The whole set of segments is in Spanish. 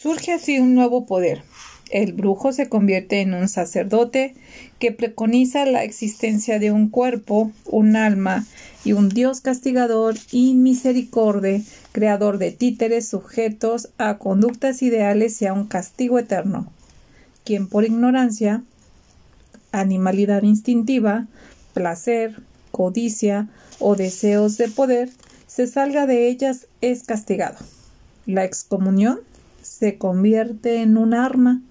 Surge así un nuevo poder. El brujo se convierte en un sacerdote que preconiza la existencia de un cuerpo, un alma y un Dios castigador y misericordia, creador de títeres sujetos a conductas ideales y a un castigo eterno, quien por ignorancia, animalidad instintiva, placer, codicia o deseos de poder, se salga de ellas es castigado. La excomunión se convierte en un arma.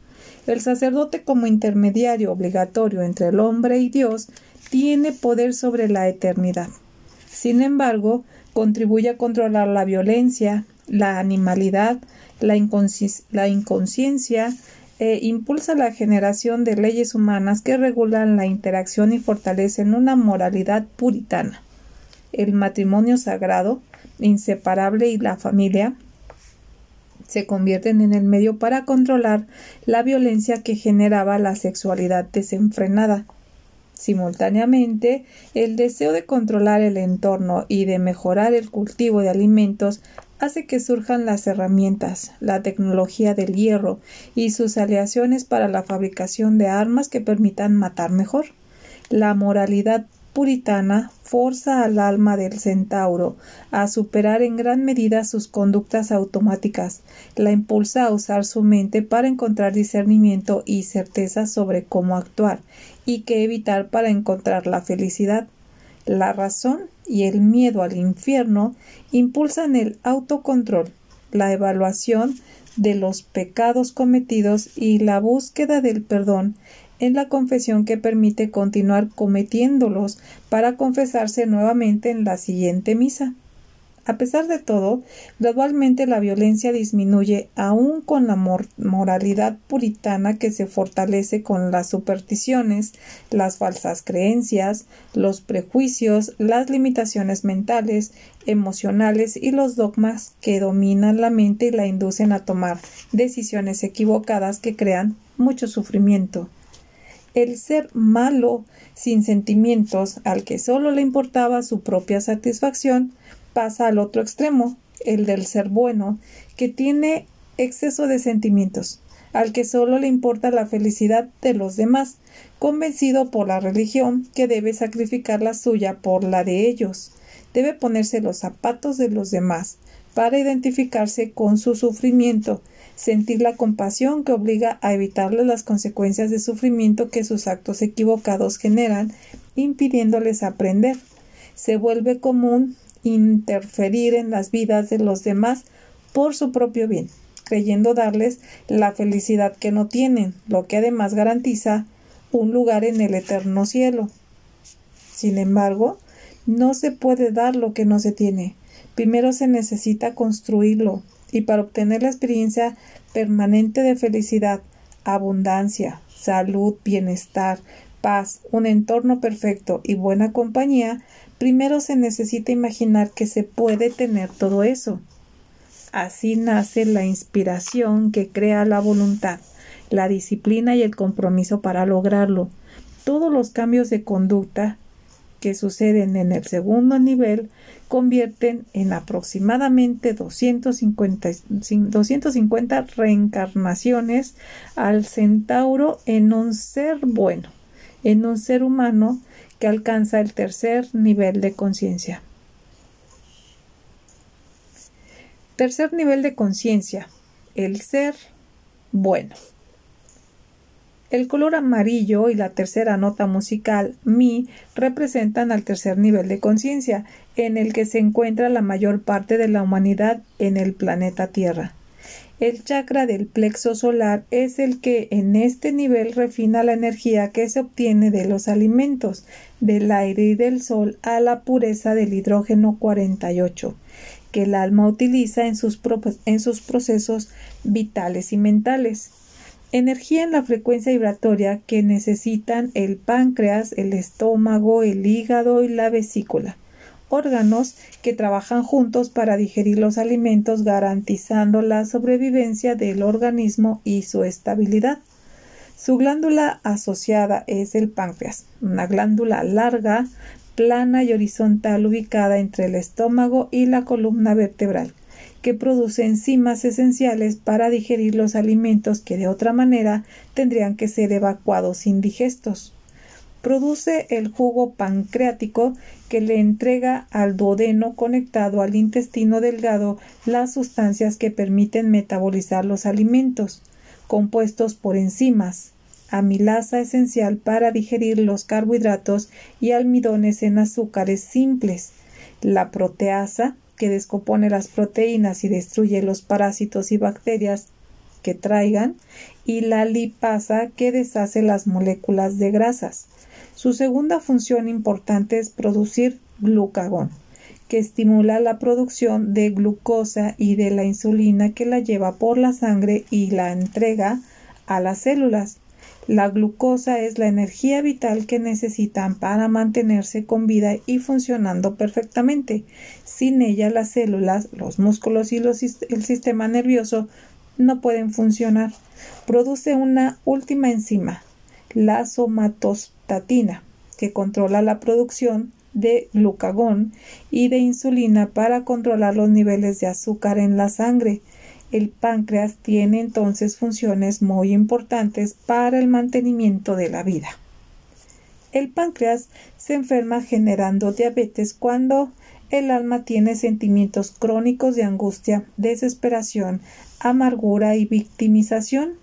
El sacerdote como intermediario obligatorio entre el hombre y Dios tiene poder sobre la eternidad. Sin embargo, contribuye a controlar la violencia, la animalidad, la, inconsciencia e impulsa la generación de leyes humanas que regulan la interacción y fortalecen una moralidad puritana. El matrimonio sagrado, inseparable y la familia se convierten en el medio para controlar la violencia que generaba la sexualidad desenfrenada. Simultáneamente, el deseo de controlar el entorno y de mejorar el cultivo de alimentos hace que surjan las herramientas, la tecnología del hierro y sus aleaciones para la fabricación de armas que permitan matar mejor. La moralidad puritana forza al alma del centauro a superar en gran medida sus conductas automáticas, la impulsa a usar su mente para encontrar discernimiento y certeza sobre cómo actuar y qué evitar para encontrar la felicidad. La razón y el miedo al infierno impulsan el autocontrol, la evaluación de los pecados cometidos y la búsqueda del perdón en la confesión que permite continuar cometiéndolos para confesarse nuevamente en la siguiente misa. A pesar de todo, gradualmente la violencia disminuye aún con la moralidad puritana que se fortalece con las supersticiones, las falsas creencias, los prejuicios, las limitaciones mentales, emocionales y los dogmas que dominan la mente y la inducen a tomar decisiones equivocadas que crean mucho sufrimiento. El ser malo, sin sentimientos, al que solo le importaba su propia satisfacción, pasa al otro extremo, el del ser bueno, que tiene exceso de sentimientos, al que solo le importa la felicidad de los demás, convencido por la religión que debe sacrificar la suya por la de ellos, debe ponerse los zapatos de los demás, para identificarse con su sufrimiento, sentir la compasión que obliga a evitarle las consecuencias de sufrimiento que sus actos equivocados generan, impidiéndoles aprender. Se vuelve común interferir en las vidas de los demás por su propio bien, creyendo darles la felicidad que no tienen, lo que además garantiza un lugar en el eterno cielo. Sin embargo, no se puede dar lo que no se tiene. Primero se necesita construirlo, y para obtener la experiencia permanente de felicidad, abundancia, salud, bienestar, paz, un entorno perfecto y buena compañía, primero se necesita imaginar que se puede tener todo eso. Así nace la inspiración que crea la voluntad, la disciplina y el compromiso para lograrlo. Todos los cambios de conducta que suceden en el segundo nivel convierten en aproximadamente 250, 250 reencarnaciones al centauro en un ser bueno, en un ser humano que alcanza el tercer nivel de conciencia. Tercer nivel de conciencia, el ser bueno. El color amarillo y la tercera nota musical, mi, representan al tercer nivel de conciencia, en el que se encuentra la mayor parte de la humanidad en el planeta Tierra. El chakra del plexo solar es el que en este nivel refina la energía que se obtiene de los alimentos, del aire y del sol a la pureza del hidrógeno 48, que el alma utiliza en sus, en sus procesos vitales y mentales energía en la frecuencia vibratoria que necesitan el páncreas, el estómago, el hígado y la vesícula, órganos que trabajan juntos para digerir los alimentos garantizando la sobrevivencia del organismo y su estabilidad. Su glándula asociada es el páncreas, una glándula larga, plana y horizontal ubicada entre el estómago y la columna vertebral que produce enzimas esenciales para digerir los alimentos que de otra manera tendrían que ser evacuados indigestos. Produce el jugo pancreático que le entrega al duodeno conectado al intestino delgado las sustancias que permiten metabolizar los alimentos, compuestos por enzimas, amilasa esencial para digerir los carbohidratos y almidones en azúcares simples, la proteasa, que descompone las proteínas y destruye los parásitos y bacterias que traigan, y la lipasa, que deshace las moléculas de grasas. Su segunda función importante es producir glucagón, que estimula la producción de glucosa y de la insulina que la lleva por la sangre y la entrega a las células. La glucosa es la energía vital que necesitan para mantenerse con vida y funcionando perfectamente. Sin ella las células, los músculos y el sistema nervioso no pueden funcionar. Produce una última enzima, la somatostatina, que controla la producción de glucagón y de insulina para controlar los niveles de azúcar en la sangre. El páncreas tiene entonces funciones muy importantes para el mantenimiento de la vida. El páncreas se enferma generando diabetes cuando el alma tiene sentimientos crónicos de angustia, desesperación, amargura y victimización,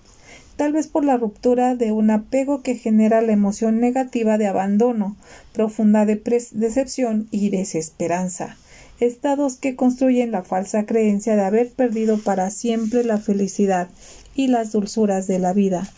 tal vez por la ruptura de un apego que genera la emoción negativa de abandono, profunda decepción y desesperanza estados que construyen la falsa creencia de haber perdido para siempre la felicidad y las dulzuras de la vida.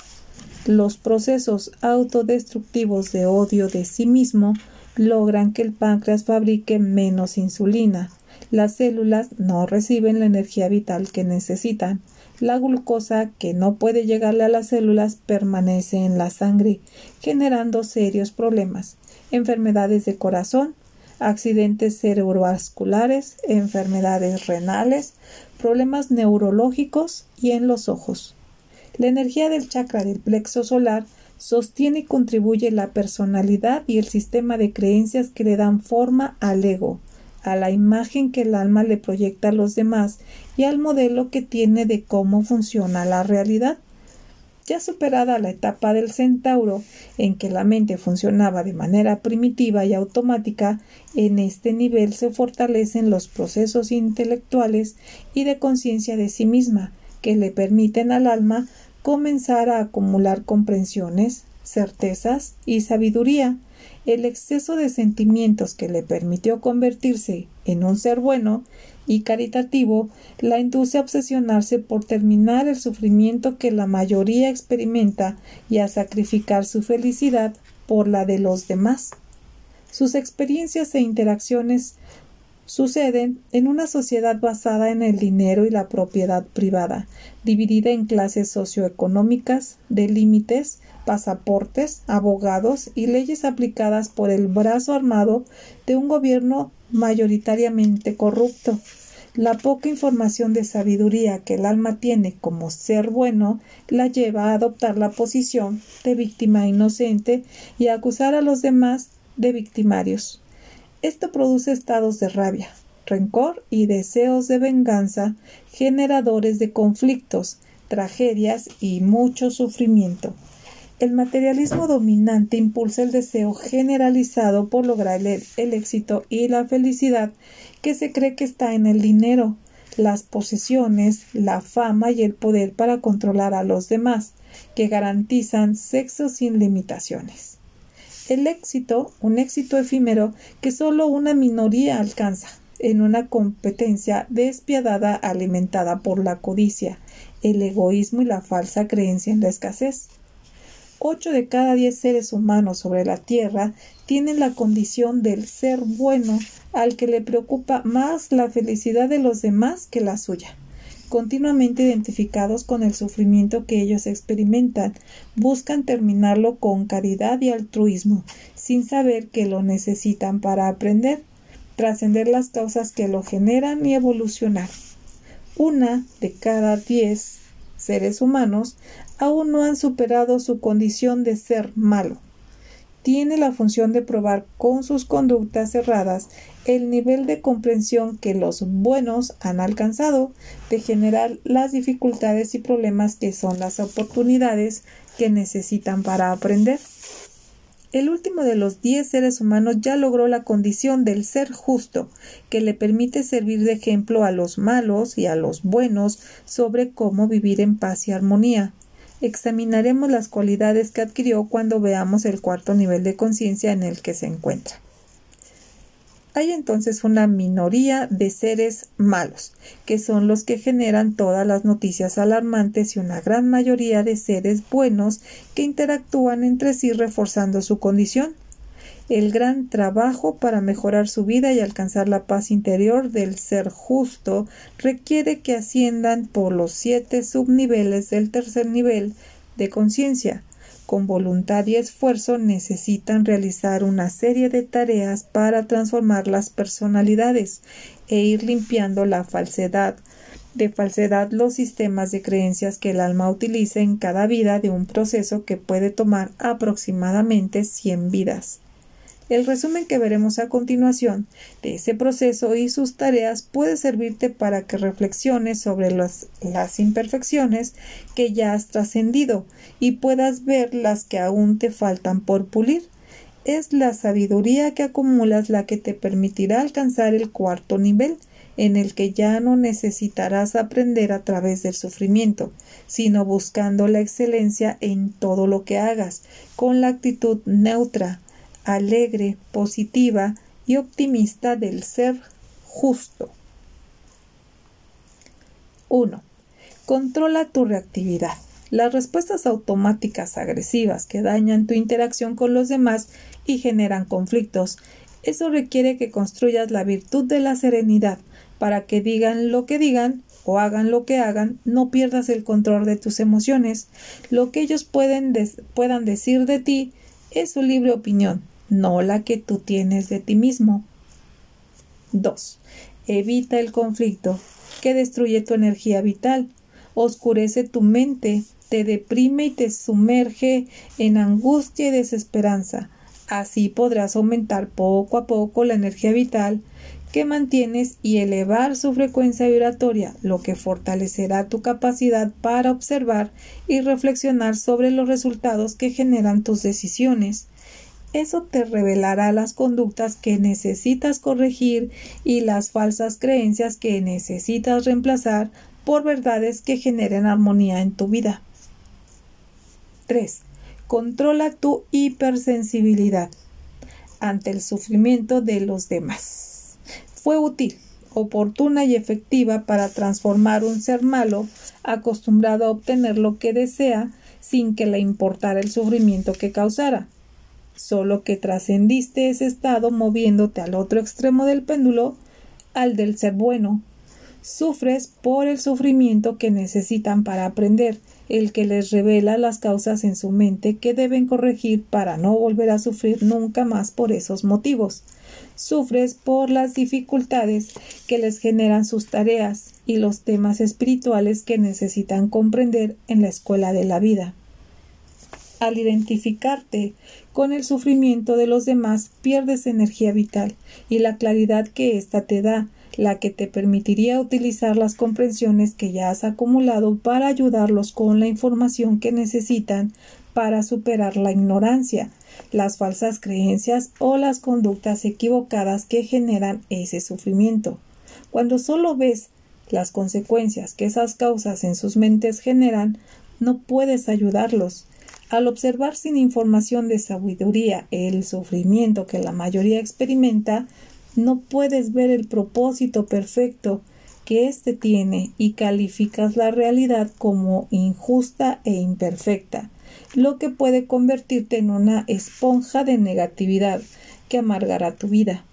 Los procesos autodestructivos de odio de sí mismo logran que el páncreas fabrique menos insulina. Las células no reciben la energía vital que necesitan. La glucosa que no puede llegarle a las células permanece en la sangre, generando serios problemas, enfermedades de corazón, accidentes cerebrovasculares, enfermedades renales, problemas neurológicos y en los ojos. La energía del chakra del plexo solar sostiene y contribuye la personalidad y el sistema de creencias que le dan forma al ego, a la imagen que el alma le proyecta a los demás y al modelo que tiene de cómo funciona la realidad. Ya superada la etapa del centauro, en que la mente funcionaba de manera primitiva y automática, en este nivel se fortalecen los procesos intelectuales y de conciencia de sí misma, que le permiten al alma comenzar a acumular comprensiones, certezas y sabiduría. El exceso de sentimientos que le permitió convertirse en un ser bueno y caritativo la induce a obsesionarse por terminar el sufrimiento que la mayoría experimenta y a sacrificar su felicidad por la de los demás. Sus experiencias e interacciones suceden en una sociedad basada en el dinero y la propiedad privada, dividida en clases socioeconómicas, de límites, pasaportes, abogados y leyes aplicadas por el brazo armado de un gobierno mayoritariamente corrupto. La poca información de sabiduría que el alma tiene como ser bueno la lleva a adoptar la posición de víctima inocente y a acusar a los demás de victimarios. Esto produce estados de rabia, rencor y deseos de venganza, generadores de conflictos, tragedias y mucho sufrimiento. El materialismo dominante impulsa el deseo generalizado por lograr el, éxito y la felicidad que se cree que está en el dinero, las posesiones, la fama y el poder para controlar a los demás, que garantizan sexo sin limitaciones. El éxito, un éxito efímero que solo una minoría alcanza, en una competencia despiadada alimentada por la codicia, el egoísmo y la falsa creencia en la escasez. Ocho de cada diez seres humanos sobre la Tierra tienen la condición del ser bueno al que le preocupa más la felicidad de los demás que la suya. Continuamente identificados con el sufrimiento que ellos experimentan, buscan terminarlo con caridad y altruismo, sin saber que lo necesitan para aprender, trascender las causas que lo generan y evolucionar. Una de cada diez seres humanos aún no han superado su condición de ser malo. Tiene la función de probar con sus conductas erradas el nivel de comprensión que los buenos han alcanzado de generar las dificultades y problemas que son las oportunidades que necesitan para aprender. El último de los diez seres humanos ya logró la condición del ser justo, que le permite servir de ejemplo a los malos y a los buenos sobre cómo vivir en paz y armonía. Examinaremos las cualidades que adquirió cuando veamos el cuarto nivel de conciencia en el que se encuentra. Hay entonces una minoría de seres malos, que son los que generan todas las noticias alarmantes y una gran mayoría de seres buenos que interactúan entre sí reforzando su condición. El gran trabajo para mejorar su vida y alcanzar la paz interior del ser justo requiere que asciendan por los siete subniveles del tercer nivel de conciencia, con voluntad y esfuerzo necesitan realizar una serie de tareas para transformar las personalidades e ir limpiando la falsedad de falsedad los sistemas de creencias que el alma utiliza en cada vida de un proceso que puede tomar aproximadamente 100 vidas. El resumen que veremos a continuación de ese proceso y sus tareas puede servirte para que reflexiones sobre las, imperfecciones que ya has trascendido y puedas ver las que aún te faltan por pulir. Es la sabiduría que acumulas la que te permitirá alcanzar el cuarto nivel, en el que ya no necesitarás aprender a través del sufrimiento, sino buscando la excelencia en todo lo que hagas, con la actitud neutra, alegre, positiva y optimista del ser justo. 1. Controla tu reactividad. Las respuestas automáticas agresivas que dañan tu interacción con los demás y generan conflictos. Eso requiere que construyas la virtud de la serenidad para que digan lo que digan o hagan lo que hagan, no pierdas el control de tus emociones. Lo que ellos pueden puedan decir de ti es su libre opinión, no la que tú tienes de ti mismo. 2. Evita el conflicto que destruye tu energía vital, oscurece tu mente, te deprime y te sumerge en angustia y desesperanza. Así podrás aumentar poco a poco la energía vital que mantienes y elevar su frecuencia vibratoria, lo que fortalecerá tu capacidad para observar y reflexionar sobre los resultados que generan tus decisiones. Eso te revelará las conductas que necesitas corregir y las falsas creencias que necesitas reemplazar por verdades que generen armonía en tu vida. 3. Controla tu hipersensibilidad ante el sufrimiento de los demás. Fue útil, oportuna y efectiva para transformar un ser malo acostumbrado a obtener lo que desea sin que le importara el sufrimiento que causara solo que trascendiste ese estado moviéndote al otro extremo del péndulo, al del ser bueno. Sufres por el sufrimiento que necesitan para aprender, el que les revela las causas en su mente que deben corregir para no volver a sufrir nunca más por esos motivos. Sufres por las dificultades que les generan sus tareas y los temas espirituales que necesitan comprender en la escuela de la vida. Al identificarte con el sufrimiento de los demás, pierdes energía vital y la claridad que ésta te da, la que te permitiría utilizar las comprensiones que ya has acumulado para ayudarlos con la información que necesitan para superar la ignorancia, las falsas creencias o las conductas equivocadas que generan ese sufrimiento. Cuando solo ves las consecuencias que esas causas en sus mentes generan, no puedes ayudarlos. Al observar sin información de sabiduría el sufrimiento que la mayoría experimenta, no puedes ver el propósito perfecto que éste tiene y calificas la realidad como injusta e imperfecta, lo que puede convertirte en una esponja de negatividad que amargará tu vida.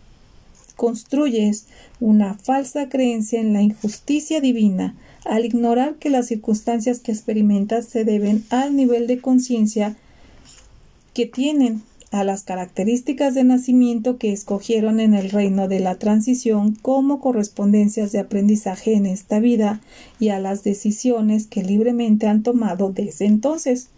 Construyes una falsa creencia en la injusticia divina al ignorar que las circunstancias que experimentas se deben al nivel de conciencia que tienen, a las características de nacimiento que escogieron en el reino de la transición como correspondencias de aprendizaje en esta vida y a las decisiones que libremente han tomado desde entonces.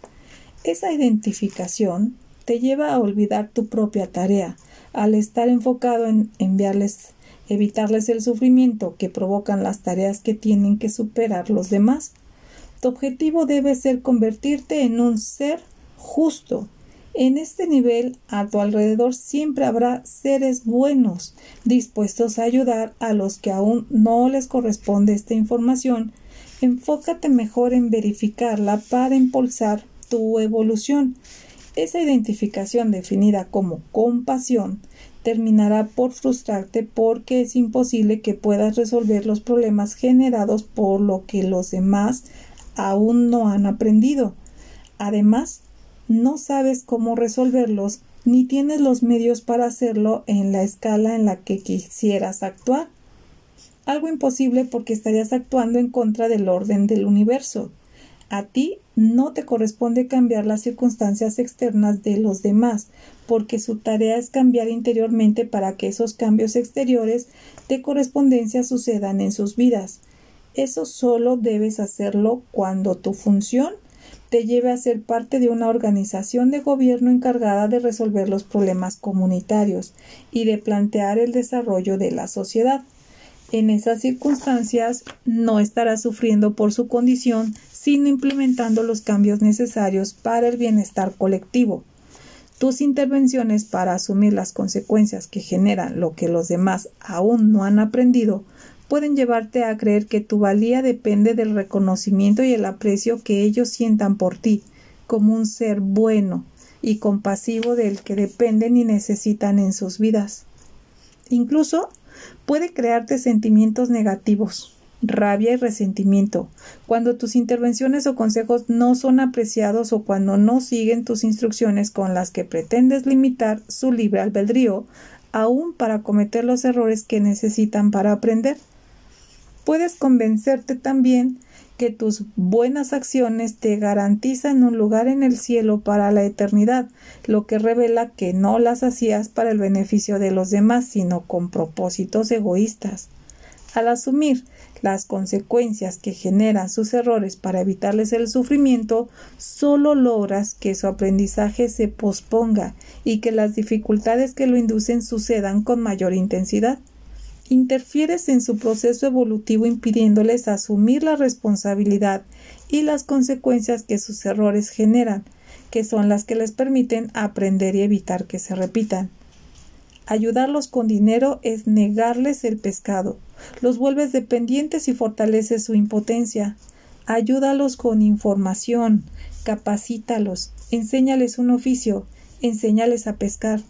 Esa identificación te lleva a olvidar tu propia tarea, al estar enfocado en enviarles, evitarles el sufrimiento que provocan las tareas que tienen que superar los demás. Tu objetivo debe ser convertirte en un ser justo. En este nivel, a tu alrededor siempre habrá seres buenos, dispuestos a ayudar a los que aún no les corresponde esta información. Enfócate mejor en verificarla para impulsar tu evolución. Esa identificación definida como compasión terminará por frustrarte porque es imposible que puedas resolver los problemas generados por lo que los demás aún no han aprendido. Además, no sabes cómo resolverlos ni tienes los medios para hacerlo en la escala en la que quisieras actuar. Algo imposible porque estarías actuando en contra del orden del universo. A ti no te corresponde cambiar las circunstancias externas de los demás, porque su tarea es cambiar interiormente para que esos cambios exteriores de correspondencia sucedan en sus vidas. Eso solo debes hacerlo cuando tu función te lleve a ser parte de una organización de gobierno encargada de resolver los problemas comunitarios y de plantear el desarrollo de la sociedad. En esas circunstancias no estarás sufriendo por su condición, sino implementando los cambios necesarios para el bienestar colectivo. Tus intervenciones para asumir las consecuencias que generan lo que los demás aún no han aprendido pueden llevarte a creer que tu valía depende del reconocimiento y el aprecio que ellos sientan por ti, como un ser bueno y compasivo del que dependen y necesitan en sus vidas. Incluso puede crearte sentimientos negativos, rabia y resentimiento, cuando tus intervenciones o consejos no son apreciados o cuando no siguen tus instrucciones con las que pretendes limitar su libre albedrío, aún para cometer los errores que necesitan para aprender puedes convencerte también que tus buenas acciones te garantizan un lugar en el cielo para la eternidad, lo que revela que no las hacías para el beneficio de los demás, sino con propósitos egoístas. Al asumir las consecuencias que generan sus errores para evitarles el sufrimiento, solo logras que su aprendizaje se posponga y que las dificultades que lo inducen sucedan con mayor intensidad interfieres en su proceso evolutivo impidiéndoles asumir la responsabilidad y las consecuencias que sus errores generan, que son las que les permiten aprender y evitar que se repitan. Ayudarlos con dinero es negarles el pescado, los vuelves dependientes y fortaleces su impotencia. Ayúdalos con información, capacítalos, enséñales un oficio, enséñales a pescar,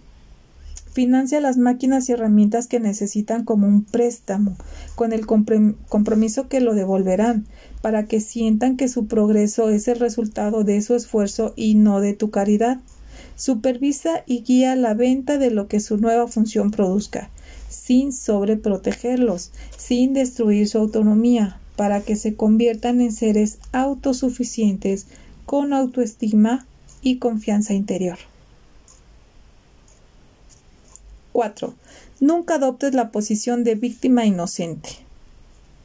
financia las máquinas y herramientas que necesitan como un préstamo, con el compromiso que lo devolverán, para que sientan que su progreso es el resultado de su esfuerzo y no de tu caridad. Supervisa y guía la venta de lo que su nueva función produzca, sin sobreprotegerlos, sin destruir su autonomía, para que se conviertan en seres autosuficientes con autoestima y confianza interior. 4. Nunca adoptes la posición de víctima inocente.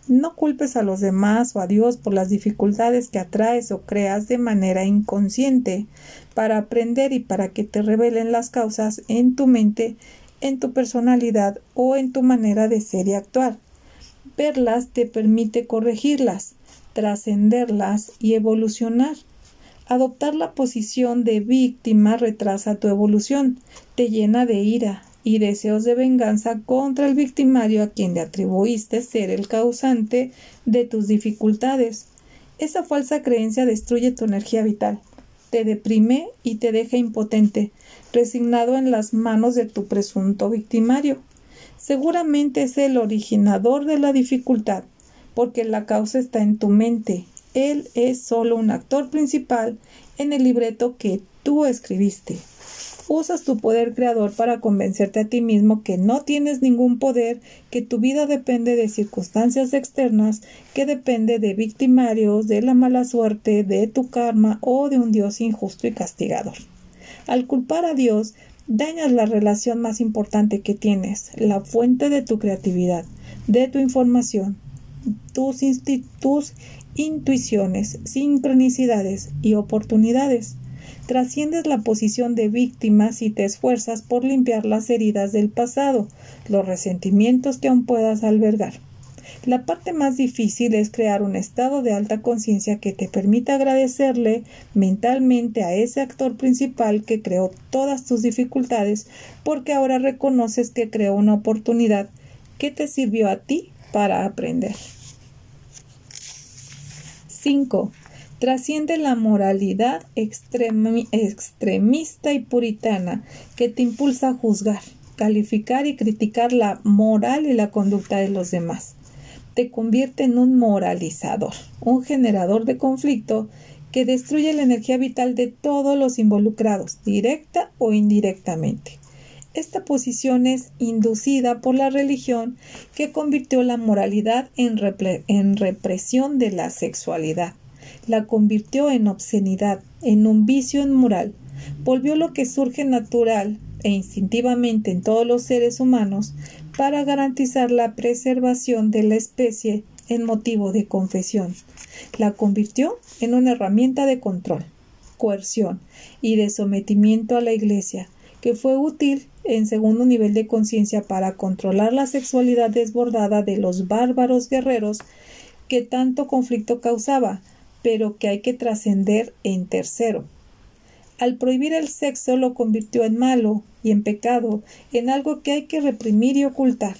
No culpes a los demás o a Dios por las dificultades que atraes o creas de manera inconsciente para aprender y para que te revelen las causas en tu mente, en tu personalidad o en tu manera de ser y actuar. Verlas te permite corregirlas, trascenderlas y evolucionar. Adoptar la posición de víctima retrasa tu evolución, te llena de ira, y deseos de venganza contra el victimario a quien le atribuiste ser el causante de tus dificultades. Esa falsa creencia destruye tu energía vital, te deprime y te deja impotente, resignado en las manos de tu presunto victimario. Seguramente es el originador de la dificultad, porque la causa está en tu mente. Él es solo un actor principal en el libreto que tú escribiste usas tu poder creador para convencerte a ti mismo que no tienes ningún poder, que tu vida depende de circunstancias externas, que depende de victimarios, de la mala suerte, de tu karma o de un Dios injusto y castigador. Al culpar a Dios, dañas la relación más importante que tienes, la fuente de tu creatividad, de tu información, tus, intuiciones, sincronicidades y oportunidades. Trasciendes la posición de víctimas y te esfuerzas por limpiar las heridas del pasado, los resentimientos que aún puedas albergar. La parte más difícil es crear un estado de alta conciencia que te permita agradecerle mentalmente a ese actor principal que creó todas tus dificultades porque ahora reconoces que creó una oportunidad que te sirvió a ti para aprender. 5. Trasciende la moralidad extremista y puritana que te impulsa a juzgar, calificar y criticar la moral y la conducta de los demás te convierte en un moralizador, un generador de conflicto que destruye la energía vital de todos los involucrados, directa o indirectamente. Esta posición es inducida por la religión que convirtió la moralidad en, represión de la sexualidad, la convirtió en obscenidad, en un vicio inmoral, volvió lo que surge natural e instintivamente en todos los seres humanos para garantizar la preservación de la especie en motivo de confesión. La convirtió en una herramienta de control, coerción y de sometimiento a la Iglesia, que fue útil en segundo nivel de conciencia para controlar la sexualidad desbordada de los bárbaros guerreros que tanto conflicto causaba, pero que hay que trascender en tercero, al prohibir el sexo lo convirtió en malo y en pecado, en algo que hay que reprimir y ocultar.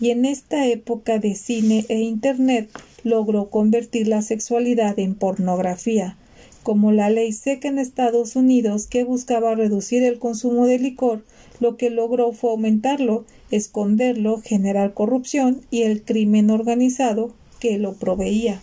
Y en esta época de cine e Internet logró convertir la sexualidad en pornografía, como la ley seca en Estados Unidos que buscaba reducir el consumo de licor, lo que logró fue aumentarlo, esconderlo, generar corrupción y el crimen organizado que lo proveía.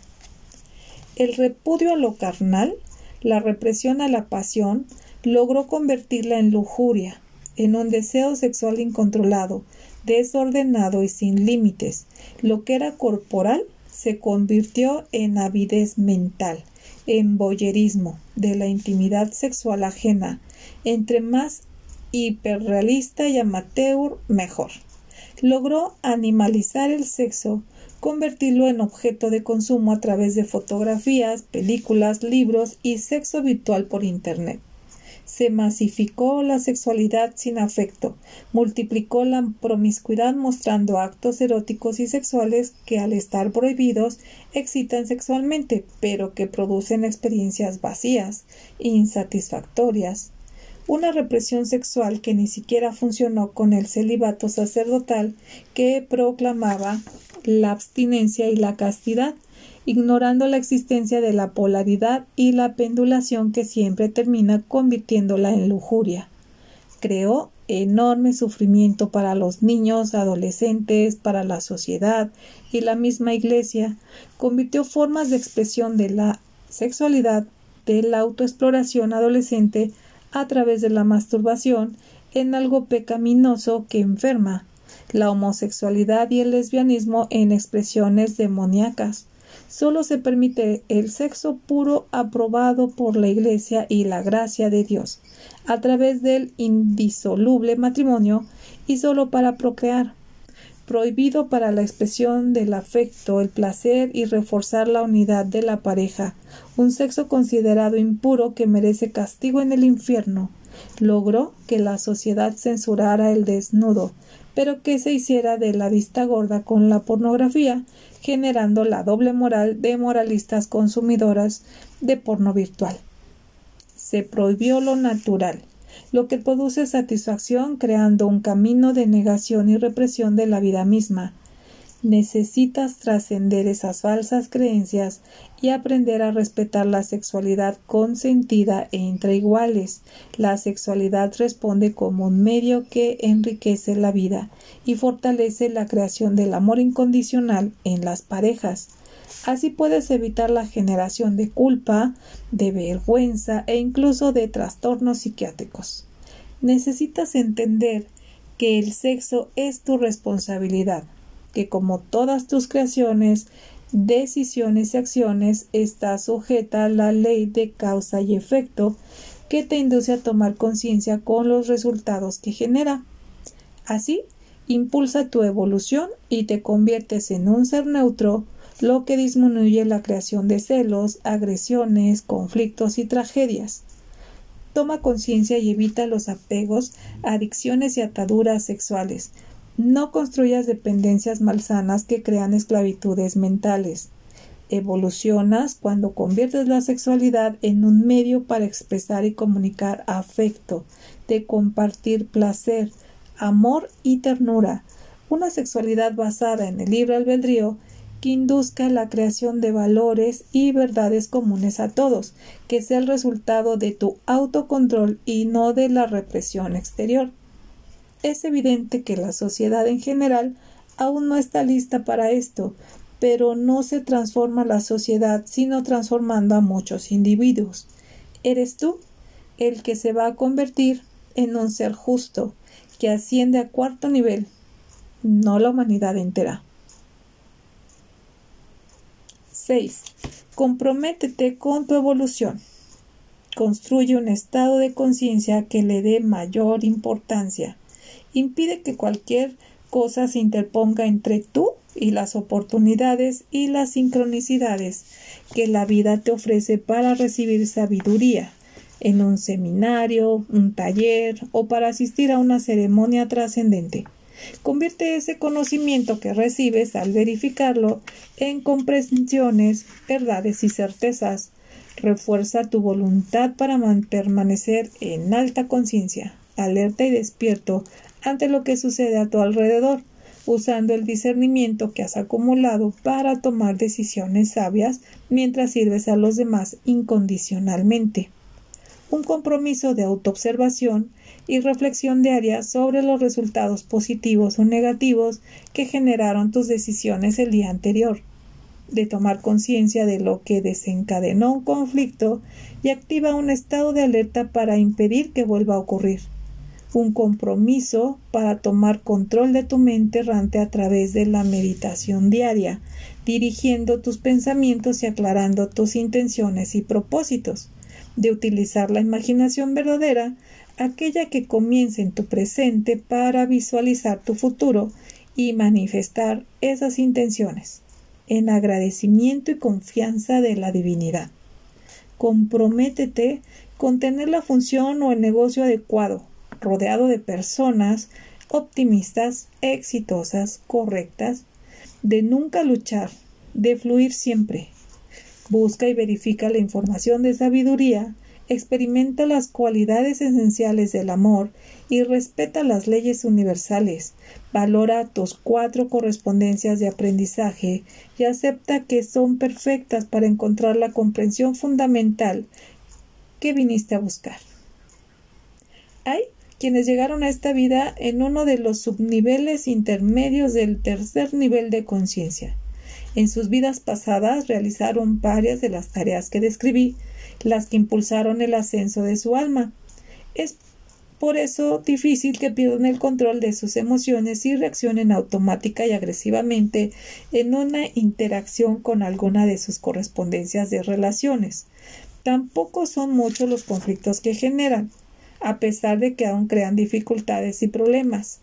El repudio a lo carnal la represión a la pasión logró convertirla en lujuria, en un deseo sexual incontrolado, desordenado y sin límites. Lo que era corporal se convirtió en avidez mental, en boyerismo de la intimidad sexual ajena. Entre más hiperrealista y amateur, mejor. Logró animalizar el sexo convertirlo en objeto de consumo a través de fotografías, películas, libros y sexo virtual por Internet. Se masificó la sexualidad sin afecto, multiplicó la promiscuidad mostrando actos eróticos y sexuales que al estar prohibidos excitan sexualmente, pero que producen experiencias vacías, insatisfactorias, una represión sexual que ni siquiera funcionó con el celibato sacerdotal que proclamaba la abstinencia y la castidad, ignorando la existencia de la polaridad y la pendulación que siempre termina convirtiéndola en lujuria. Creó enorme sufrimiento para los niños, adolescentes, para la sociedad y la misma Iglesia, convirtió formas de expresión de la sexualidad, de la autoexploración adolescente a través de la masturbación en algo pecaminoso que enferma, la homosexualidad y el lesbianismo en expresiones demoníacas. Solo se permite el sexo puro aprobado por la Iglesia y la gracia de Dios, a través del indisoluble matrimonio y solo para procrear. Prohibido para la expresión del afecto, el placer y reforzar la unidad de la pareja. Un sexo considerado impuro que merece castigo en el infierno. Logró que la sociedad censurara el desnudo, pero que se hiciera de la vista gorda con la pornografía, generando la doble moral de moralistas consumidoras de porno virtual. Se prohibió lo natural, lo que produce satisfacción creando un camino de negación y represión de la vida misma, Necesitas trascender esas falsas creencias y aprender a respetar la sexualidad consentida entre iguales. La sexualidad responde como un medio que enriquece la vida y fortalece la creación del amor incondicional en las parejas. Así puedes evitar la generación de culpa, de vergüenza e incluso de trastornos psiquiátricos. Necesitas entender que el sexo es tu responsabilidad que como todas tus creaciones, decisiones y acciones está sujeta a la ley de causa y efecto que te induce a tomar conciencia con los resultados que genera. Así, impulsa tu evolución y te conviertes en un ser neutro, lo que disminuye la creación de celos, agresiones, conflictos y tragedias. Toma conciencia y evita los apegos, adicciones y ataduras sexuales. No construyas dependencias malsanas que crean esclavitudes mentales. Evolucionas cuando conviertes la sexualidad en un medio para expresar y comunicar afecto, de compartir placer, amor y ternura. Una sexualidad basada en el libre albedrío que induzca la creación de valores y verdades comunes a todos, que sea el resultado de tu autocontrol y no de la represión exterior. Es evidente que la sociedad en general aún no está lista para esto, pero no se transforma la sociedad sino transformando a muchos individuos. Eres tú el que se va a convertir en un ser justo, que asciende a cuarto nivel, no la humanidad entera. 6. Comprométete con tu evolución. Construye un estado de conciencia que le dé mayor importancia. Impide que cualquier cosa se interponga entre tú y las oportunidades y las sincronicidades que la vida te ofrece para recibir sabiduría en un seminario, un taller o para asistir a una ceremonia trascendente. Convierte ese conocimiento que recibes al verificarlo en comprensiones, verdades y certezas. Refuerza tu voluntad para permanecer en alta conciencia, alerta y despierto ante lo que sucede a tu alrededor, usando el discernimiento que has acumulado para tomar decisiones sabias mientras sirves a los demás incondicionalmente. Un compromiso de autoobservación y reflexión diaria sobre los resultados positivos o negativos que generaron tus decisiones el día anterior, de tomar conciencia de lo que desencadenó un conflicto y activa un estado de alerta para impedir que vuelva a ocurrir, un compromiso para tomar control de tu mente errante a través de la meditación diaria, dirigiendo tus pensamientos y aclarando tus intenciones y propósitos, de utilizar la imaginación verdadera aquella que comience en tu presente para visualizar tu futuro y manifestar esas intenciones en agradecimiento y confianza de la divinidad. Comprométete con tener la función o el negocio adecuado, rodeado de personas optimistas, exitosas, correctas, de nunca luchar, de fluir siempre. Busca y verifica la información de sabiduría experimenta las cualidades esenciales del amor y respeta las leyes universales, valora tus cuatro correspondencias de aprendizaje y acepta que son perfectas para encontrar la comprensión fundamental que viniste a buscar. Hay quienes llegaron a esta vida en uno de los subniveles intermedios del tercer nivel de conciencia. En sus vidas pasadas realizaron varias de las tareas que describí, las que impulsaron el ascenso de su alma. Es por eso difícil que pierdan el control de sus emociones y reaccionen automática y agresivamente en una interacción con alguna de sus correspondencias de relaciones. Tampoco son muchos los conflictos que generan, a pesar de que aún crean dificultades y problemas.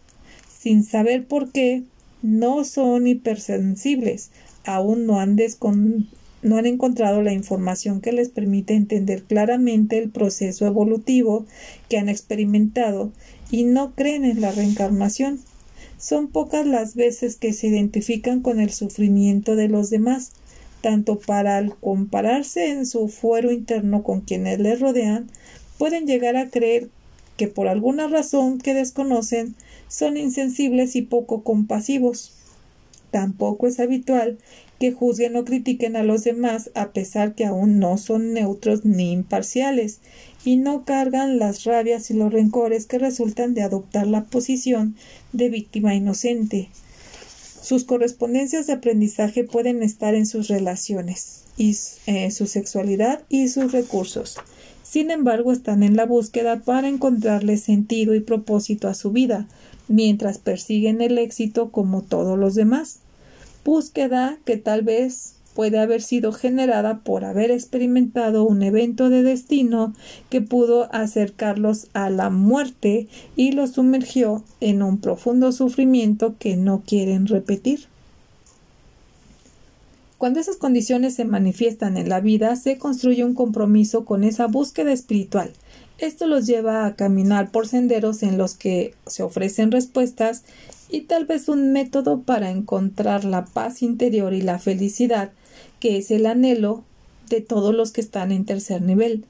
Sin saber por qué, no son hipersensibles, aún no han no han encontrado la información que les permite entender claramente el proceso evolutivo que han experimentado y no creen en la reencarnación. Son pocas las veces que se identifican con el sufrimiento de los demás, tanto para al compararse en su fuero interno con quienes les rodean, pueden llegar a creer que por alguna razón que desconocen son insensibles y poco compasivos. Tampoco es habitual que juzguen o critiquen a los demás a pesar que aún no son neutros ni imparciales y no cargan las rabias y los rencores que resultan de adoptar la posición de víctima inocente. Sus correspondencias de aprendizaje pueden estar en sus relaciones eh, su sexualidad y sus recursos. Sin embargo, están en la búsqueda para encontrarle sentido y propósito a su vida, mientras persiguen el éxito como todos los demás búsqueda que tal vez puede haber sido generada por haber experimentado un evento de destino que pudo acercarlos a la muerte y los sumergió en un profundo sufrimiento que no quieren repetir. Cuando esas condiciones se manifiestan en la vida, se construye un compromiso con esa búsqueda espiritual, Esto los lleva a caminar por senderos en los que se ofrecen respuestas y tal vez un método para encontrar la paz interior y la felicidad, que es el anhelo de todos los que están en tercer nivel.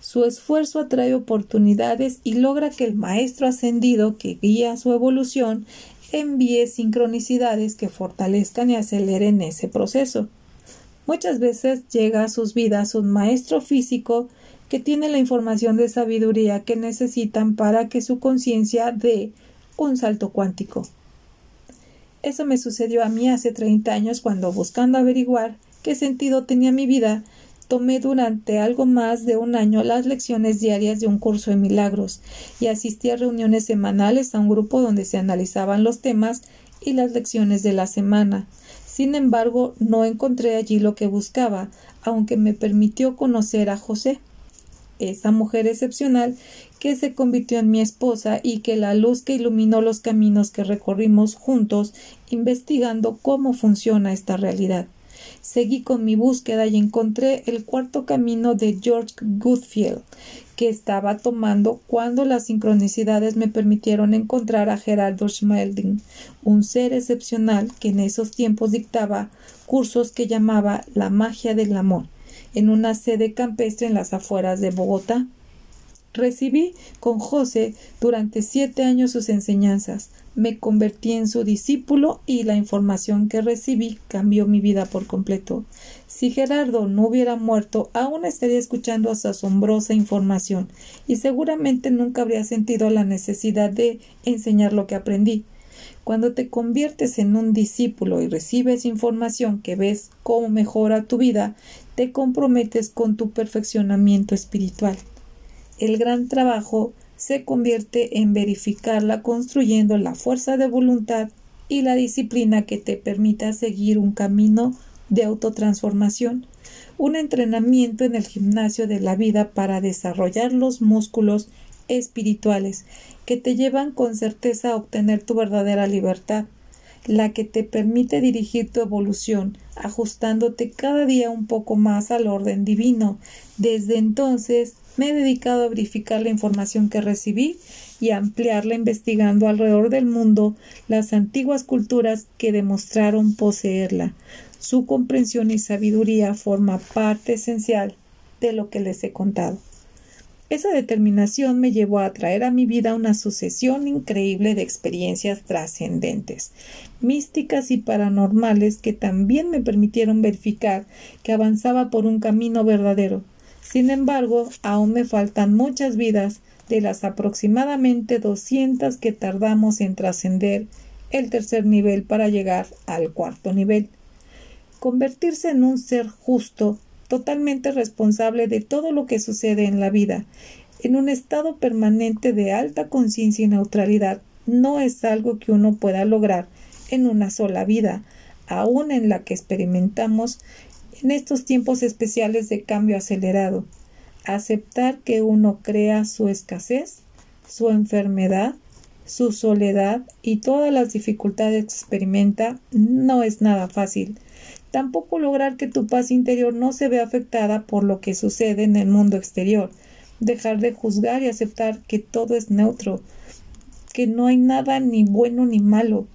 Su esfuerzo atrae oportunidades y logra que el maestro ascendido que guía su evolución envíe sincronicidades que fortalezcan y aceleren ese proceso. Muchas veces llega a sus vidas un maestro físico que tiene la información de sabiduría que necesitan para que su conciencia dé un salto cuántico. Eso me sucedió a mí hace 30 años cuando buscando averiguar qué sentido tenía mi vida, tomé durante algo más de un año las lecciones diarias de un curso de milagros y asistí a reuniones semanales a un grupo donde se analizaban los temas y las lecciones de la semana. Sin embargo, no encontré allí lo que buscaba, aunque me permitió conocer a José, esa mujer excepcional que se convirtió en mi esposa y que la luz que iluminó los caminos que recorrimos juntos investigando cómo funciona esta realidad. Seguí con mi búsqueda y encontré el cuarto camino de George Goodfield, que estaba tomando cuando las sincronicidades me permitieron encontrar a Gerardo Schmelding, un ser excepcional que en esos tiempos dictaba cursos que llamaba la magia del amor en una sede campestre en las afueras de Bogotá. Recibí con José durante siete años sus enseñanzas, me convertí en su discípulo y la información que recibí cambió mi vida por completo. Si Gerardo no hubiera muerto, aún estaría escuchando su asombrosa información y seguramente nunca habría sentido la necesidad de enseñar lo que aprendí. Cuando te conviertes en un discípulo y recibes información que ves cómo mejora tu vida, te comprometes con tu perfeccionamiento espiritual el gran trabajo se convierte en verificarla construyendo la fuerza de voluntad y la disciplina que te permita seguir un camino de autotransformación, un entrenamiento en el gimnasio de la vida para desarrollar los músculos espirituales que te llevan con certeza a obtener tu verdadera libertad, la que te permite dirigir tu evolución, ajustándote cada día un poco más al orden divino. Desde entonces me he dedicado a verificar la información que recibí y a ampliarla investigando alrededor del mundo las antiguas culturas que demostraron poseerla. Su comprensión y sabiduría forma parte esencial de lo que les he contado. Esa determinación me llevó a traer a mi vida una sucesión increíble de experiencias trascendentes, místicas y paranormales que también me permitieron verificar que avanzaba por un camino verdadero, sin embargo, aún me faltan muchas vidas de las aproximadamente 200 que tardamos en trascender el tercer nivel para llegar al cuarto nivel. Convertirse en un ser justo, totalmente responsable de todo lo que sucede en la vida, en un estado permanente de alta conciencia y neutralidad, no es algo que uno pueda lograr en una sola vida, aun en la que experimentamos en estos tiempos especiales de cambio acelerado. Aceptar que uno crea su escasez, su enfermedad, su soledad y todas las dificultades que experimenta no es nada fácil. Tampoco lograr que tu paz interior no se vea afectada por lo que sucede en el mundo exterior. Dejar de juzgar y aceptar que todo es neutro, que no hay nada ni bueno ni malo.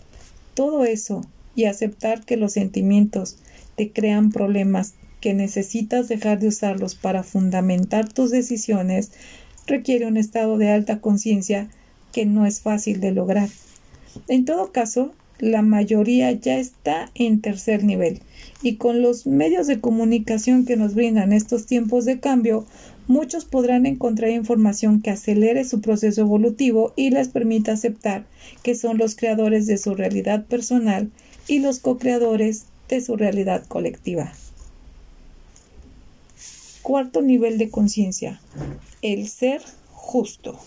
Todo eso y aceptar que los sentimientos, te crean problemas que necesitas dejar de usarlos para fundamentar tus decisiones requiere un estado de alta conciencia que no es fácil de lograr. En todo caso, la mayoría ya está en tercer nivel y con los medios de comunicación que nos brindan estos tiempos de cambio, muchos podrán encontrar información que acelere su proceso evolutivo y les permita aceptar que son los creadores de su realidad personal y los co-creadores de su realidad colectiva. Cuarto nivel de conciencia. El ser justo.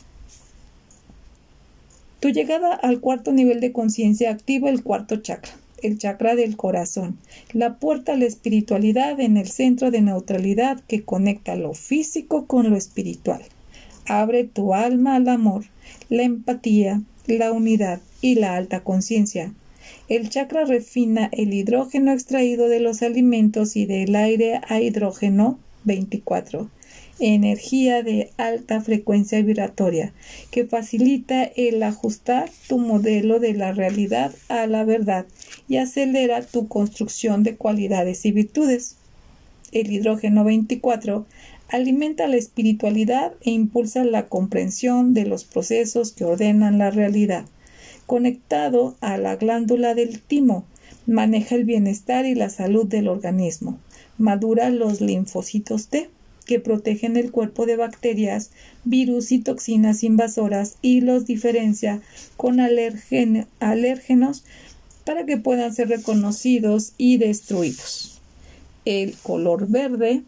Tu llegada al cuarto nivel de conciencia activa el cuarto chakra, el chakra del corazón, la puerta a la espiritualidad en el centro de neutralidad que conecta lo físico con lo espiritual. Abre tu alma al amor, la empatía, la unidad y la alta conciencia, el chakra refina el hidrógeno extraído de los alimentos y del aire a hidrógeno 24 energía de alta frecuencia vibratoria que facilita el ajustar tu modelo de la realidad a la verdad y acelera tu construcción de cualidades y virtudes. El hidrógeno 24 alimenta la espiritualidad e impulsa la comprensión de los procesos que ordenan la realidad. Conectado a la glándula del timo, maneja el bienestar y la salud del organismo. Madura los linfocitos T que protegen el cuerpo de bacterias, virus y toxinas invasoras y los diferencia con alérgenos para que puedan ser reconocidos y destruidos. El color verde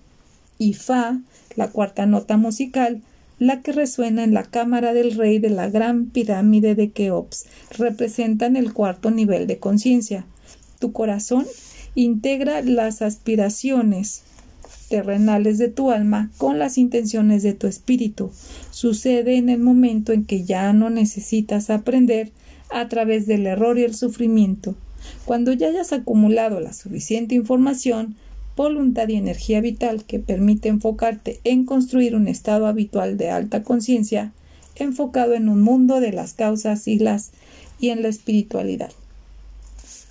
y Fa, la cuarta nota musical, la que resuena en la cámara del rey de la gran pirámide de Keops, representan el cuarto nivel de conciencia. Tu corazón integra las aspiraciones terrenales de tu alma con las intenciones de tu espíritu. Sucede en el momento en que ya no necesitas aprender a través del error y el sufrimiento. Cuando ya hayas acumulado la suficiente información, voluntad y energía vital que permite enfocarte en construir un estado habitual de alta conciencia, enfocado en un mundo de las causas y las y en la espiritualidad.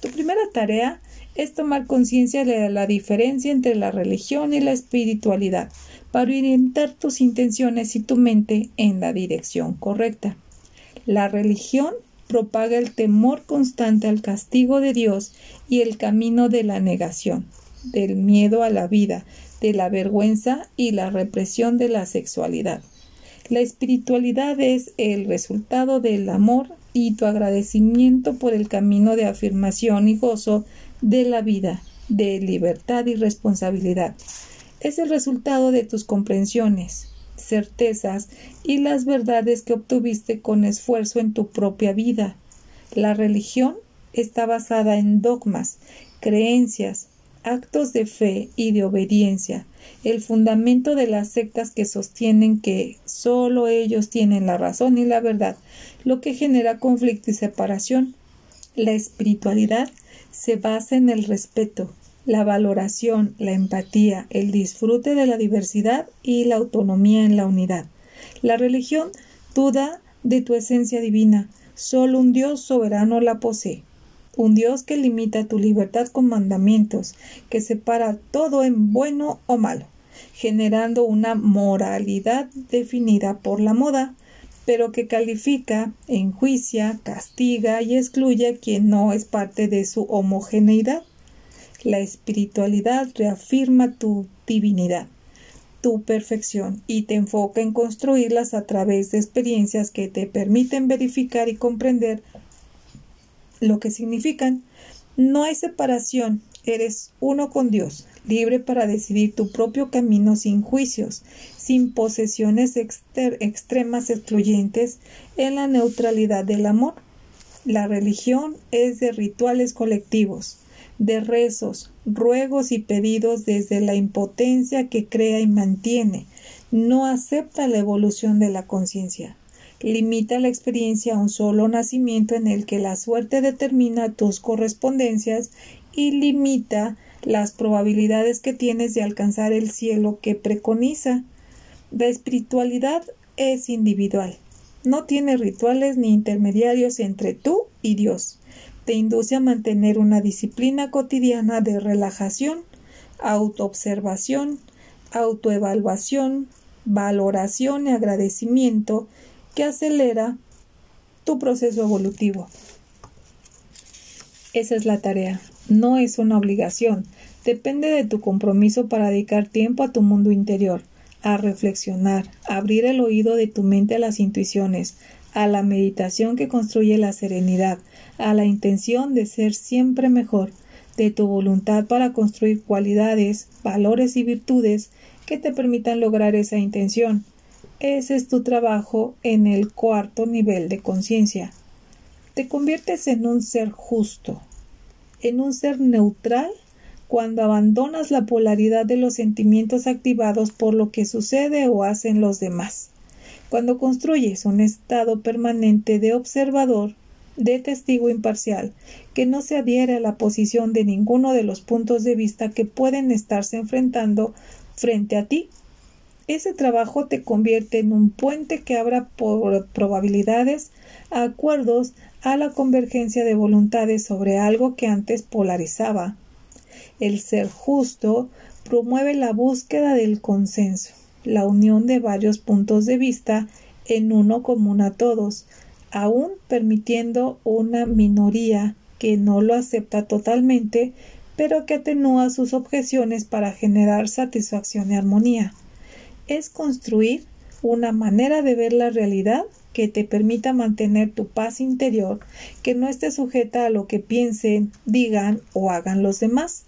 Tu primera tarea es tomar conciencia de la diferencia entre la religión y la espiritualidad para orientar tus intenciones y tu mente en la dirección correcta. La religión propaga el temor constante al castigo de Dios y el camino de la negación, del miedo a la vida, de la vergüenza y la represión de la sexualidad. La espiritualidad es el resultado del amor y tu agradecimiento por el camino de afirmación y gozo de la vida, de libertad y responsabilidad. Es el resultado de tus comprensiones, certezas y las verdades que obtuviste con esfuerzo en tu propia vida. La religión está basada en dogmas, creencias, actos de fe y de obediencia, el fundamento de las sectas que sostienen que solo ellos tienen la razón y la verdad, lo que genera conflicto y separación. La espiritualidad se basa en el respeto, la valoración, la empatía, el disfrute de la diversidad y la autonomía en la unidad. La religión duda de tu esencia divina. Solo un Dios soberano la posee. Un Dios que limita tu libertad con mandamientos, que separa todo en bueno o malo, generando una moralidad definida por la moda, pero que califica, enjuicia, castiga y excluye a quien no es parte de su homogeneidad. La espiritualidad reafirma tu divinidad, tu perfección y te enfoca en construirlas a través de experiencias que te permiten verificar y comprender lo que significan. No hay separación, eres uno con Dios, libre para decidir tu propio camino sin juicios, sin posesiones extremas excluyentes, en la neutralidad del amor. La religión es de rituales colectivos, de rezos, ruegos y pedidos desde la impotencia que crea y mantiene. No acepta la evolución de la conciencia. Limita la experiencia a un solo nacimiento en el que la suerte determina tus correspondencias y limita las probabilidades que tienes de alcanzar el cielo que preconiza. La espiritualidad es individual. No tiene rituales ni intermediarios entre tú y Dios. Te induce a mantener una disciplina cotidiana de relajación, autoobservación, autoevaluación, valoración y agradecimiento que acelera tu proceso evolutivo. Esa es la tarea no es una obligación, depende de tu compromiso para dedicar tiempo a tu mundo interior, a reflexionar, a abrir el oído de tu mente a las intuiciones, a la meditación que construye la serenidad, a la intención de ser siempre mejor, de tu voluntad para construir cualidades, valores y virtudes que te permitan lograr esa intención. Ese es tu trabajo en el cuarto nivel de conciencia. Te conviertes en un ser justo, en un ser neutral cuando abandonas la polaridad de los sentimientos activados por lo que sucede o hacen los demás. Cuando construyes un estado permanente de observador, de testigo imparcial, que no se adhiere a la posición de ninguno de los puntos de vista que pueden estarse enfrentando frente a ti. Ese trabajo te convierte en un puente que abra por probabilidades acuerdos a la convergencia de voluntades sobre algo que antes polarizaba. El ser justo promueve la búsqueda del consenso, la unión de varios puntos de vista en uno común a todos, aun permitiendo una minoría que no lo acepta totalmente, pero que atenúa sus objeciones para generar satisfacción y armonía. Es construir una manera de ver la realidad que te permita mantener tu paz interior, que no esté sujeta a lo que piensen, digan o hagan los demás.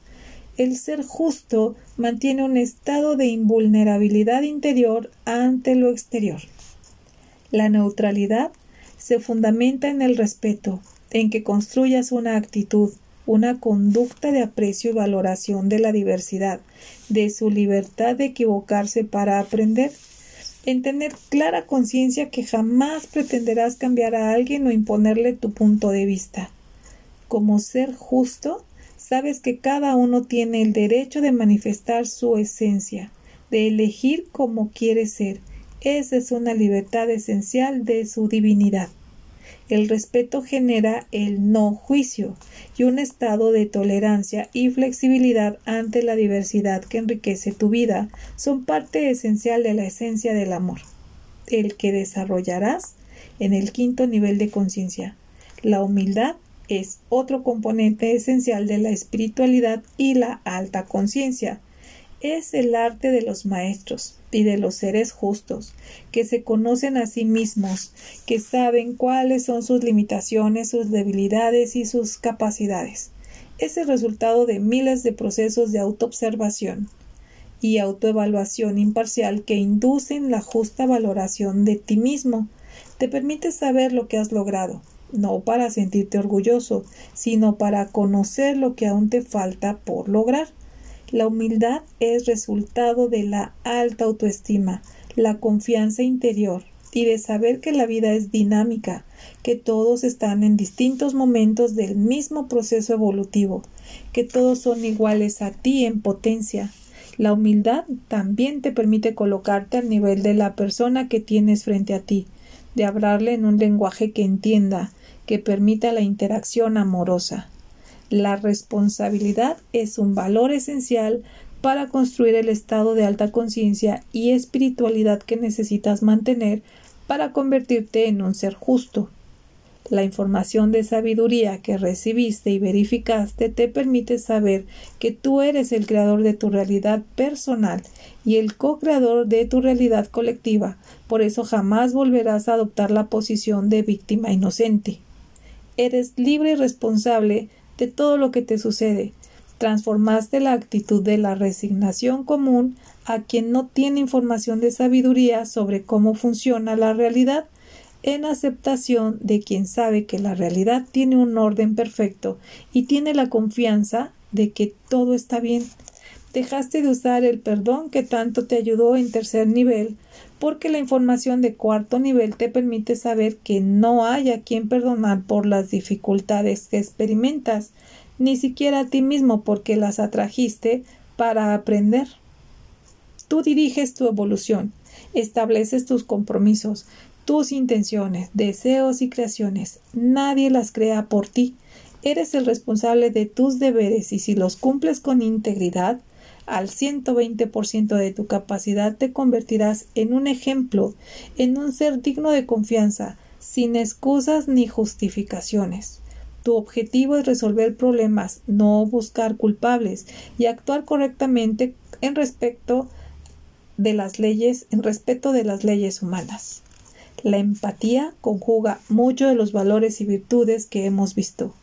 El ser justo mantiene un estado de invulnerabilidad interior ante lo exterior. La neutralidad se fundamenta en el respeto, en que construyas una actitud, una conducta de aprecio y valoración de la diversidad, de su libertad de equivocarse para aprender, en tener clara conciencia que jamás pretenderás cambiar a alguien o imponerle tu punto de vista. Como ser justo, sabes que cada uno tiene el derecho de manifestar su esencia, de elegir como quiere ser. Esa es una libertad esencial de su divinidad. El respeto genera el no juicio y un estado de tolerancia y flexibilidad ante la diversidad que enriquece tu vida son parte esencial de la esencia del amor, el que desarrollarás en el quinto nivel de conciencia. La humildad es otro componente esencial de la espiritualidad y la alta conciencia es el arte de los maestros y de los seres justos, que se conocen a sí mismos, que saben cuáles son sus limitaciones, sus debilidades y sus capacidades. Es el resultado de miles de procesos de autoobservación y autoevaluación imparcial que inducen la justa valoración de ti mismo. Te permite saber lo que has logrado, no para sentirte orgulloso, sino para conocer lo que aún te falta por lograr. La humildad es resultado de la alta autoestima, la confianza interior y de saber que la vida es dinámica, que todos están en distintos momentos del mismo proceso evolutivo, que todos son iguales a ti en potencia. La humildad también te permite colocarte al nivel de la persona que tienes frente a ti, de hablarle en un lenguaje que entienda, que permita la interacción amorosa. La responsabilidad es un valor esencial para construir el estado de alta conciencia y espiritualidad que necesitas mantener para convertirte en un ser justo. La información de sabiduría que recibiste y verificaste te permite saber que tú eres el creador de tu realidad personal y el co-creador de tu realidad colectiva. Por eso jamás volverás a adoptar la posición de víctima inocente. Eres libre y responsable de todo lo que te sucede. Transformaste la actitud de la resignación común a quien no tiene información de sabiduría sobre cómo funciona la realidad en aceptación de quien sabe que la realidad tiene un orden perfecto y tiene la confianza de que todo está bien. Dejaste de usar el perdón que tanto te ayudó en tercer nivel, porque la información de cuarto nivel te permite saber que no hay a quien perdonar por las dificultades que experimentas, ni siquiera a ti mismo porque las atrajiste para aprender. Tú diriges tu evolución, estableces tus compromisos, tus intenciones, deseos y creaciones. Nadie las crea por ti. Eres el responsable de tus deberes y si los cumples con integridad, al 120% de tu capacidad te convertirás en un ejemplo, en un ser digno de confianza, sin excusas ni justificaciones. Tu objetivo es resolver problemas, no buscar culpables y actuar correctamente en respecto de las leyes, en respeto de las leyes humanas. La empatía conjuga muchos de los valores y virtudes que hemos visto,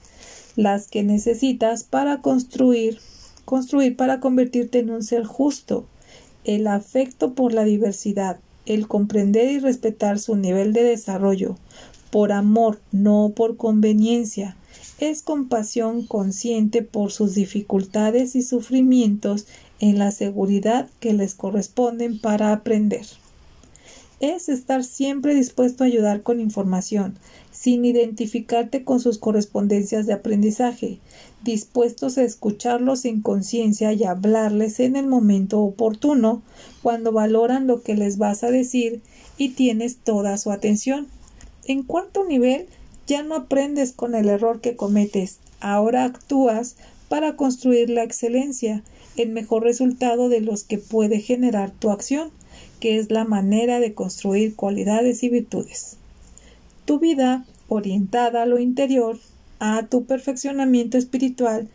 las que necesitas para construir construir para convertirte en un ser justo, el afecto por la diversidad, el comprender y respetar su nivel de desarrollo, por amor, no por conveniencia, es compasión consciente por sus dificultades y sufrimientos en la seguridad que les corresponden para aprender. Es estar siempre dispuesto a ayudar con información, sin identificarte con sus correspondencias de aprendizaje, dispuestos a escucharlos en conciencia y hablarles en el momento oportuno, cuando valoran lo que les vas a decir y tienes toda su atención. En cuarto nivel, ya no aprendes con el error que cometes, ahora actúas para construir la excelencia, el mejor resultado de los que puede generar tu acción que es la manera de construir cualidades y virtudes. Tu vida, orientada a lo interior, a tu perfeccionamiento espiritual,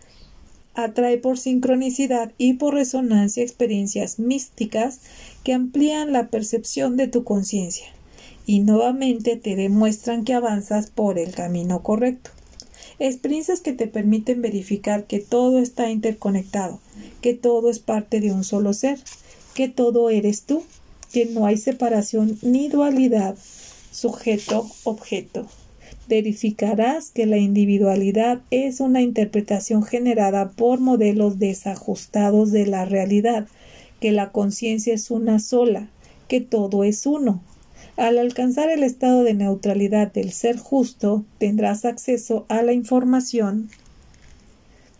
atrae por sincronicidad y por resonancia experiencias místicas que amplían la percepción de tu conciencia y nuevamente te demuestran que avanzas por el camino correcto. Experiencias que te permiten verificar que todo está interconectado, que todo es parte de un solo ser, que todo eres tú que no hay separación ni dualidad sujeto-objeto. Verificarás que la individualidad es una interpretación generada por modelos desajustados de la realidad, que la conciencia es una sola, que todo es uno. Al alcanzar el estado de neutralidad del ser justo, tendrás acceso a la información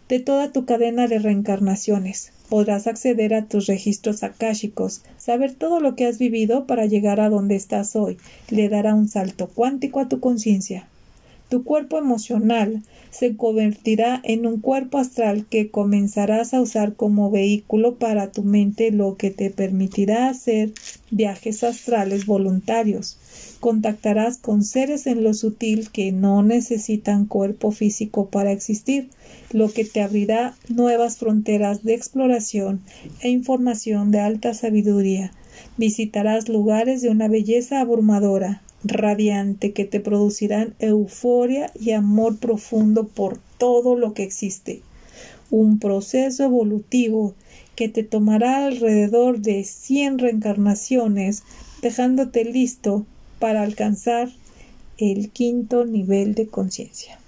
de toda tu cadena de reencarnaciones, Podrás acceder a tus registros akáshicos, saber todo lo que has vivido para llegar a donde estás hoy. Le dará un salto cuántico a tu conciencia. Tu cuerpo emocional se convertirá en un cuerpo astral que comenzarás a usar como vehículo para tu mente, lo que te permitirá hacer viajes astrales voluntarios. Contactarás con seres en lo sutil que no necesitan cuerpo físico para existir, lo que te abrirá nuevas fronteras de exploración e información de alta sabiduría. Visitarás lugares de una belleza abrumadora, radiante que te producirán euforia y amor profundo por todo lo que existe. Un proceso evolutivo que te tomará alrededor de cien reencarnaciones, dejándote listo para alcanzar el quinto nivel de conciencia.